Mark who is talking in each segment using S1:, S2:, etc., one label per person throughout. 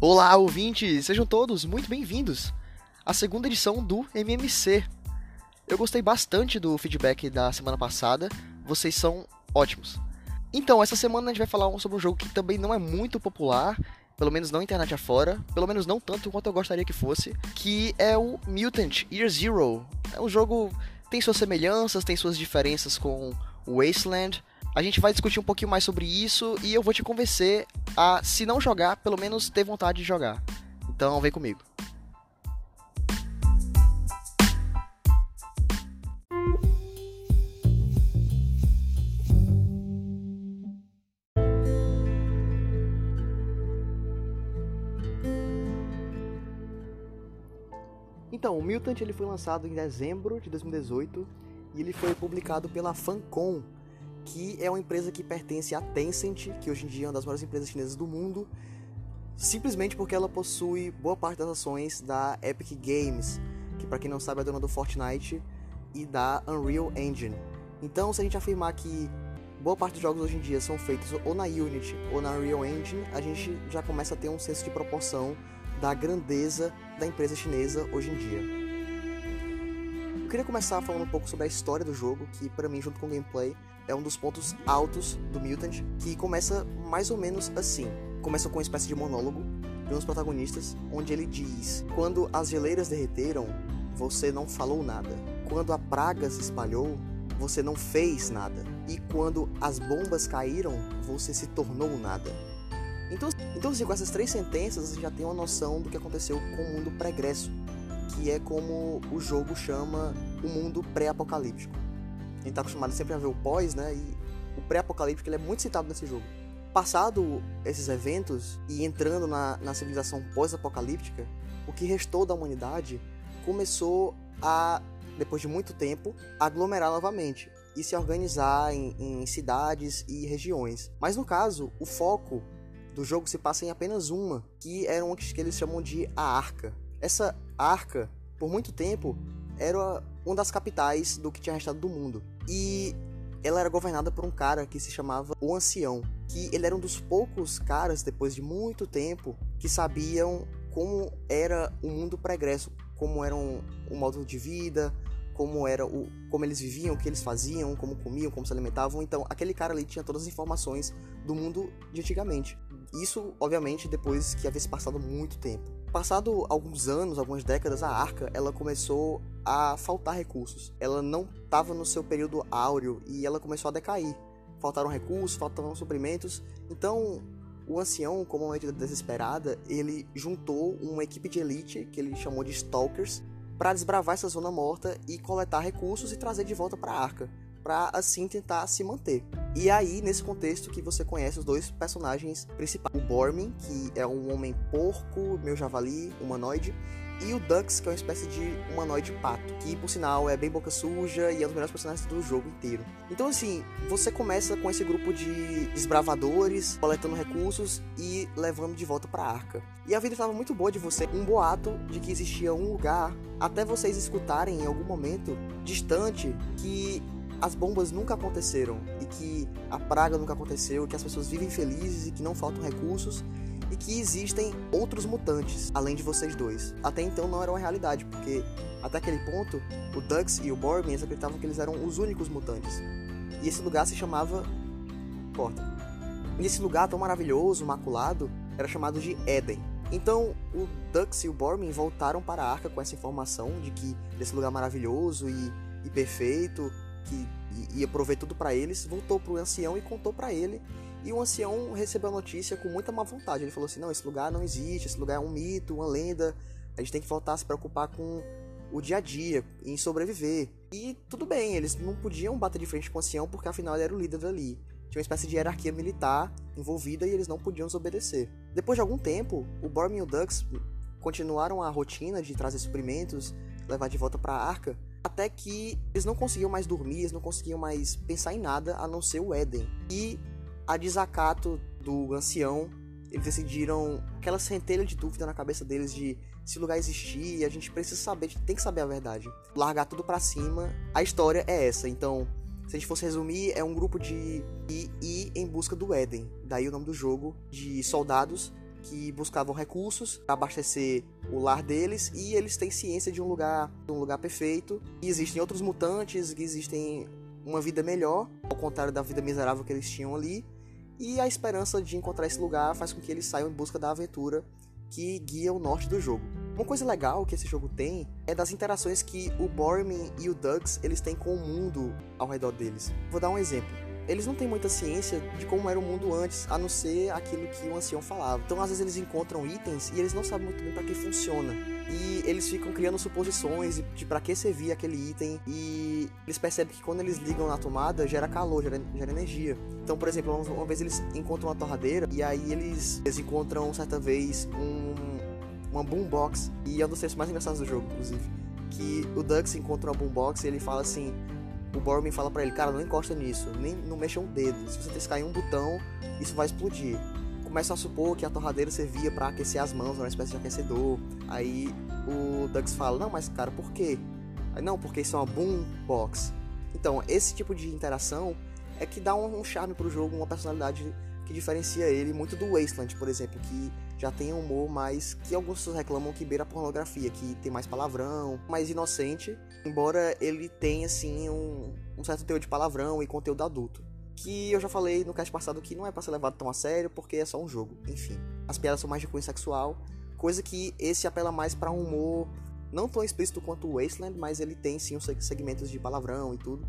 S1: Olá, ouvintes! Sejam todos muito bem-vindos à segunda edição do MMC. Eu gostei bastante do feedback da semana passada, vocês são ótimos. Então, essa semana a gente vai falar sobre um jogo que também não é muito popular, pelo menos não internet afora, pelo menos não tanto quanto eu gostaria que fosse, que é o Mutant Year Zero. É um jogo tem suas semelhanças, tem suas diferenças com Wasteland, a gente vai discutir um pouquinho mais sobre isso e eu vou te convencer a, se não jogar, pelo menos ter vontade de jogar. Então vem comigo. Então, o Mutant ele foi lançado em dezembro de 2018 e ele foi publicado pela Fancom, que é uma empresa que pertence à Tencent, que hoje em dia é uma das maiores empresas chinesas do mundo, simplesmente porque ela possui boa parte das ações da Epic Games, que para quem não sabe é dona do Fortnite e da Unreal Engine. Então, se a gente afirmar que boa parte dos jogos hoje em dia são feitos ou na Unity ou na Unreal Engine, a gente já começa a ter um senso de proporção da grandeza da empresa chinesa hoje em dia. Eu queria começar falando um pouco sobre a história do jogo, que para mim, junto com o gameplay, é um dos pontos altos do Mutant, que começa mais ou menos assim. Começa com uma espécie de monólogo de um dos protagonistas, onde ele diz: Quando as geleiras derreteram, você não falou nada. Quando a praga se espalhou, você não fez nada. E quando as bombas caíram, você se tornou nada. Então, então assim, com essas três sentenças, você já tem uma noção do que aconteceu com o mundo pregresso, que é como o jogo chama o mundo pré-apocalíptico gente tá acostumado sempre a ver o pós, né? E o pré-apocalíptico ele é muito citado nesse jogo. Passado esses eventos e entrando na, na civilização pós-apocalíptica, o que restou da humanidade começou a, depois de muito tempo, aglomerar novamente e se organizar em, em cidades e regiões. Mas no caso, o foco do jogo se passa em apenas uma, que era uma que eles chamam de a Arca. Essa Arca, por muito tempo, era uma das capitais do que tinha restado do mundo. E ela era governada por um cara que se chamava o Ancião, que ele era um dos poucos caras, depois de muito tempo, que sabiam como era o mundo pregresso, como era o modo de vida, como era o como eles viviam, o que eles faziam, como comiam, como se alimentavam. Então, aquele cara ali tinha todas as informações do mundo de antigamente. Isso, obviamente, depois que havia se passado muito tempo. Passado alguns anos, algumas décadas, a Arca ela começou a faltar recursos. Ela não estava no seu período áureo e ela começou a decair. Faltaram recursos, faltavam suprimentos. Então, o ancião, como uma medida desesperada, ele juntou uma equipe de elite que ele chamou de Stalkers para desbravar essa zona morta e coletar recursos e trazer de volta para a Arca para assim tentar se manter. E aí, nesse contexto que você conhece os dois personagens principais, o Bormin, que é um homem porco, meu javali, humanoide, e o Dux, que é uma espécie de humanoide pato, que por sinal é bem boca suja e é um dos melhores personagens do jogo inteiro. Então assim, você começa com esse grupo de desbravadores, coletando recursos e levando de volta para a arca. E a vida estava muito boa de você, um boato de que existia um lugar, até vocês escutarem em algum momento distante que as bombas nunca aconteceram que a praga nunca aconteceu, que as pessoas vivem felizes e que não faltam recursos e que existem outros mutantes além de vocês dois. Até então não era uma realidade, porque até aquele ponto o Dux e o Bormin acreditavam que eles eram os únicos mutantes. E esse lugar se chamava Corta. E esse lugar tão maravilhoso, maculado, era chamado de Éden. Então, o Dux e o Bormin voltaram para a Arca com essa informação de que desse lugar maravilhoso e, e perfeito que ia prover tudo para eles, voltou pro ancião e contou para ele. E o ancião recebeu a notícia com muita má vontade. Ele falou assim: "Não, esse lugar não existe, esse lugar é um mito, uma lenda. A gente tem que voltar a se preocupar com o dia a dia, em sobreviver". E tudo bem, eles não podiam bater de frente com o ancião porque afinal ele era o líder dali. Tinha uma espécie de hierarquia militar envolvida e eles não podiam desobedecer. Depois de algum tempo, o Bormin e o Dux continuaram a rotina de trazer suprimentos, levar de volta para a arca, até que eles não conseguiam mais dormir, eles não conseguiam mais pensar em nada a não ser o Éden. E a desacato do ancião, eles decidiram aquela centelha de dúvida na cabeça deles de se o lugar existir, a gente precisa saber, a gente tem que saber a verdade. Largar tudo para cima. A história é essa, então, se a gente fosse resumir, é um grupo de ir em busca do Éden. Daí o nome do jogo, de soldados que buscavam recursos para abastecer o lar deles e eles têm ciência de um lugar, de um lugar perfeito. E existem outros mutantes, que existem uma vida melhor, ao contrário da vida miserável que eles tinham ali. E a esperança de encontrar esse lugar faz com que eles saiam em busca da aventura que guia o norte do jogo. Uma coisa legal que esse jogo tem é das interações que o Bormin e o Dugs eles têm com o mundo ao redor deles. Vou dar um exemplo eles não têm muita ciência de como era o mundo antes, a não ser aquilo que o ancião falava. Então, às vezes, eles encontram itens e eles não sabem muito bem para que funciona. E eles ficam criando suposições de para que servia aquele item. E eles percebem que quando eles ligam na tomada, gera calor, gera, gera energia. Então, por exemplo, uma, uma vez eles encontram uma torradeira e aí eles, eles encontram, certa vez, um, uma boombox. E é um dos textos mais engraçados do jogo, inclusive. Que o Dux encontra uma boombox e ele fala assim: o Bormin fala para ele, cara, não encosta nisso, nem não mexa um dedo. Se você em um botão, isso vai explodir. Começa a supor que a torradeira servia para aquecer as mãos, uma espécie de aquecedor. Aí o Dux fala, não, mas cara, por quê? Aí, não, porque isso é uma boom box. Então, esse tipo de interação é que dá um, um charme pro jogo, uma personalidade que diferencia ele muito do Wasteland, por exemplo, que já tem um humor mais que alguns reclamam que beira pornografia, que tem mais palavrão, mais inocente, embora ele tenha assim um, um certo teor de palavrão e conteúdo adulto. Que eu já falei no cast passado que não é para ser levado tão a sério porque é só um jogo. Enfim, as piadas são mais de cunho sexual, coisa que esse apela mais para um humor não tão explícito quanto o Wasteland, mas ele tem sim os segmentos de palavrão e tudo.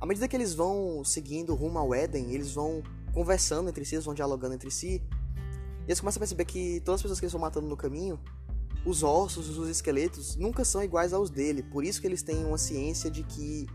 S1: À medida que eles vão seguindo rumo ao Éden, eles vão conversando entre si, eles vão dialogando entre si, eles começam a perceber que todas as pessoas que eles vão matando no caminho, os ossos, os esqueletos, nunca são iguais aos dele. Por isso que eles têm uma ciência de que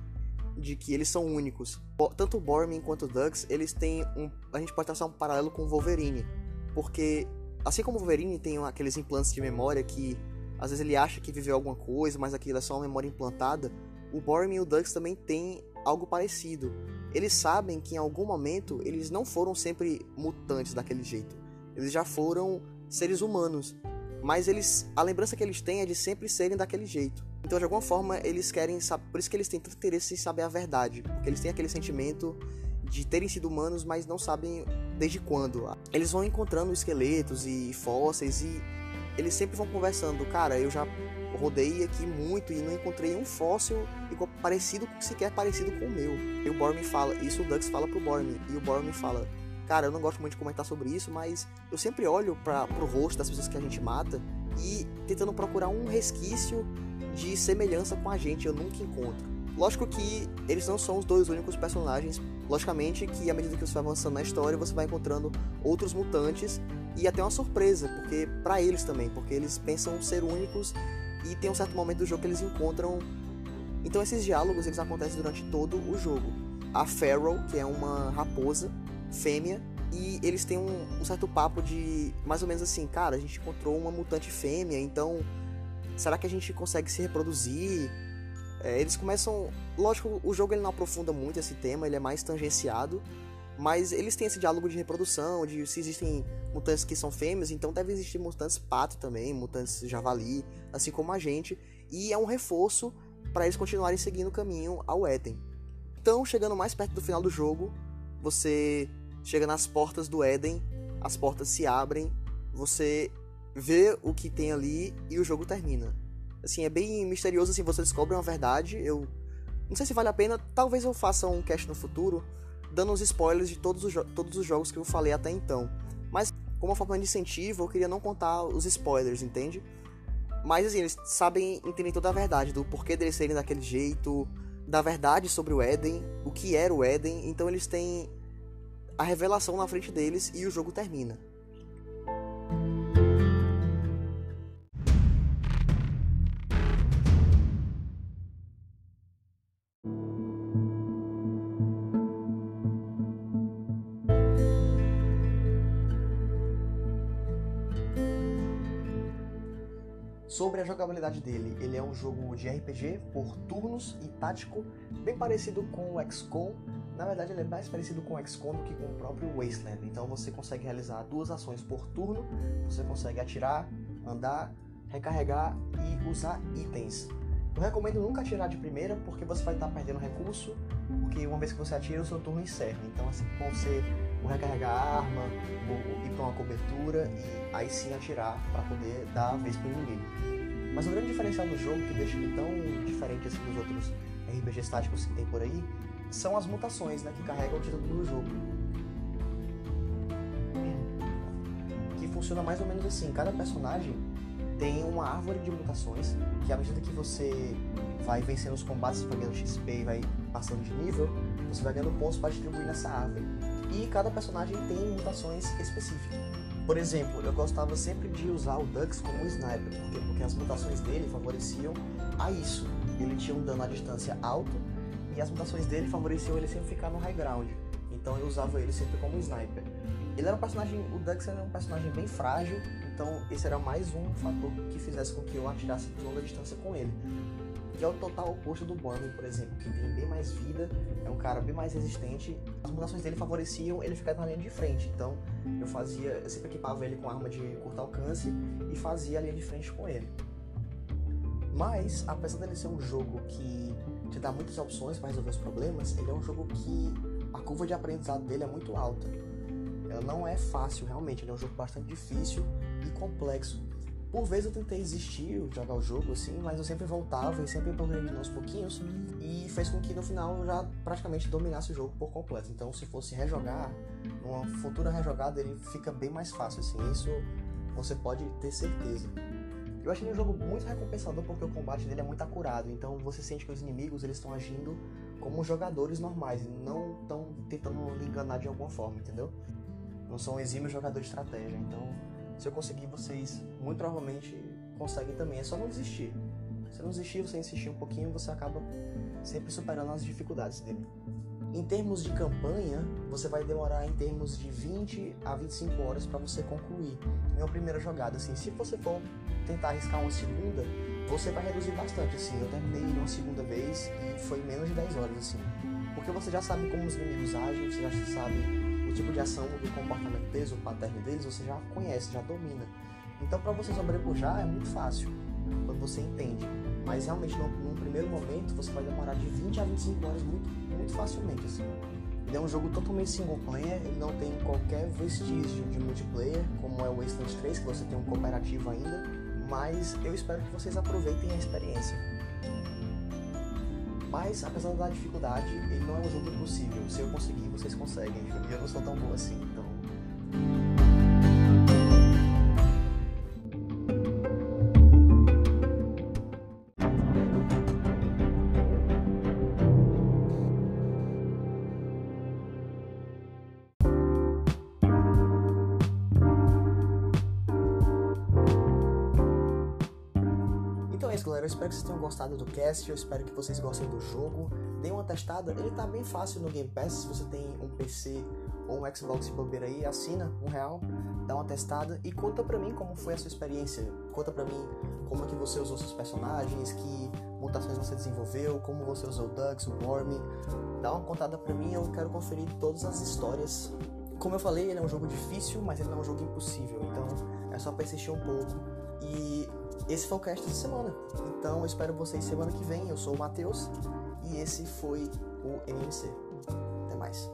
S1: de que eles são únicos. Tanto o Bormin quanto o Dugs, eles têm um. A gente pode traçar um paralelo com o Wolverine. Porque, assim como o Wolverine tem aqueles implantes de memória que às vezes ele acha que viveu alguma coisa, mas aquilo é só uma memória implantada, o Bormin e o Dugs também têm algo parecido. Eles sabem que em algum momento eles não foram sempre mutantes daquele jeito. Eles já foram seres humanos, mas eles a lembrança que eles têm é de sempre serem daquele jeito. Então, de alguma forma, eles querem saber, por isso que eles têm tanto interesse em saber a verdade, porque eles têm aquele sentimento de terem sido humanos, mas não sabem desde quando. Eles vão encontrando esqueletos e fósseis e eles sempre vão conversando, cara, eu já rodei aqui muito e não encontrei um fóssil igual, parecido, sequer parecido com o meu. E o Bormin fala, isso o Dux fala pro Bormin, e o Bormin fala, Cara, eu não gosto muito de comentar sobre isso, mas eu sempre olho para pro rosto das pessoas que a gente mata e tentando procurar um resquício de semelhança com a gente, eu nunca encontro. Lógico que eles não são os dois únicos personagens. Logicamente que à medida que você vai avançando na história, você vai encontrando outros mutantes e até uma surpresa, porque para eles também, porque eles pensam ser únicos e tem um certo momento do jogo que eles encontram. Então esses diálogos eles acontecem durante todo o jogo. A Pharaoh, que é uma raposa, fêmea e eles têm um, um, certo papo de mais ou menos assim, cara, a gente encontrou uma mutante fêmea, então será que a gente consegue se reproduzir? É, eles começam, lógico, o jogo ele não aprofunda muito esse tema, ele é mais tangenciado, mas eles têm esse diálogo de reprodução, de se existem mutantes que são fêmeas, então deve existir mutantes pato também, mutantes javali, assim como a gente, e é um reforço para eles continuarem seguindo o caminho ao Eden. Então, chegando mais perto do final do jogo, você chega nas portas do Éden, as portas se abrem, você vê o que tem ali e o jogo termina. Assim, é bem misterioso, assim, você descobre uma verdade, eu... Não sei se vale a pena, talvez eu faça um cast no futuro, dando os spoilers de todos os, todos os jogos que eu falei até então. Mas, como uma forma de incentivo, eu queria não contar os spoilers, entende? Mas, assim, eles sabem entender toda a verdade do porquê deles serem daquele jeito, da verdade sobre o Éden, o que era o Éden, então eles têm a revelação na frente deles e o jogo termina. Sobre a jogabilidade dele, ele é um jogo de RPG por turnos e tático, bem parecido com o XCOM. Na verdade, ele é mais parecido com o XCOM do que com o próprio Wasteland. Então você consegue realizar duas ações por turno, você consegue atirar, andar, recarregar e usar itens. Eu recomendo nunca atirar de primeira porque você vai estar perdendo recurso porque uma vez que você atira, o seu turno encerra. Então, assim, com você recarregar a arma, ou ir para uma cobertura e aí sim atirar para poder dar a vez para ninguém. Mas o grande diferencial do jogo, que deixa ele tão diferente assim dos outros RPGs táticos que tem por aí, são as mutações né, que carregam o título do jogo. Que funciona mais ou menos assim: cada personagem tem uma árvore de mutações que, à medida que você vai vencendo os combates, vai ganhando XP e vai passando de nível, você vai ganhando pontos para distribuir nessa árvore. E cada personagem tem mutações específicas. Por exemplo, eu gostava sempre de usar o Dux como sniper, porque, porque as mutações dele favoreciam a isso. Ele tinha um dano à distância alto e as mutações dele favoreciam ele sempre ficar no high ground. Então eu usava ele sempre como sniper. Ele era um personagem, o Dux era um personagem bem frágil, então esse era mais um fator que fizesse com que eu atirasse de longa distância com ele que é o total oposto do Borman, por exemplo, que tem bem mais vida, é um cara bem mais resistente. As mutações dele favoreciam ele ficar na linha de frente, então eu fazia, eu sempre equipava ele com arma de curto alcance e fazia a linha de frente com ele. Mas, apesar dele ser um jogo que te dá muitas opções para resolver os problemas, ele é um jogo que a curva de aprendizado dele é muito alta. Ela não é fácil, realmente, ele é um jogo bastante difícil e complexo. Por vezes eu tentei desistir, jogar o jogo assim, mas eu sempre voltava e sempre progredindo aos pouquinhos e fez com que no final eu já praticamente dominasse o jogo por completo. Então, se fosse rejogar, numa futura rejogada ele fica bem mais fácil assim. Isso você pode ter certeza. Eu achei um jogo muito recompensador porque o combate dele é muito acurado, então você sente que os inimigos eles estão agindo como jogadores normais, não estão tentando enganar de alguma forma, entendeu? Não são exímios jogadores de estratégia, então se eu conseguir, vocês muito provavelmente conseguem também. É só não desistir. Se não desistir, você insistir um pouquinho, você acaba sempre superando as dificuldades dele. Em termos de campanha, você vai demorar em termos de 20 a 25 horas para você concluir uma primeira jogada. Assim, se você for tentar arriscar uma segunda, você vai reduzir bastante. Assim, eu terminei uma segunda vez e foi menos de 10 horas. Assim, porque você já sabe como os inimigos agem, você já sabe tipo de ação do comportamento deles, o pattern deles, você já conhece, já domina. Então, para você sobrepujar é muito fácil, quando você entende. Mas realmente, num, primeiro momento, você vai demorar de 20 a 25 horas muito, muito facilmente. Assim. Ele é um jogo totalmente single player, ele não tem qualquer vestígio de multiplayer, como é o Wasteland 3, que você tem um cooperativo ainda. Mas eu espero que vocês aproveitem a experiência. Mas, apesar da dificuldade, ele não é um jogo impossível. Se eu conseguir, vocês conseguem. Eu não sou tão bom assim, então. Espero que vocês tenham gostado do cast, eu espero que vocês gostem do jogo. Dê uma testada, ele tá bem fácil no Game Pass, se você tem um PC ou um Xbox bobeira aí, assina um real, dá uma testada e conta pra mim como foi a sua experiência. Conta pra mim como é que você usou seus personagens, que mutações você desenvolveu, como você usou o Dux, o Worm. Dá uma contada pra mim, eu quero conferir todas as histórias. Como eu falei, ele é um jogo difícil, mas ele não é um jogo impossível, então é só persistir um pouco. E esse foi o cast dessa semana. Então eu espero vocês semana que vem. Eu sou o Matheus e esse foi o MMC. Até mais.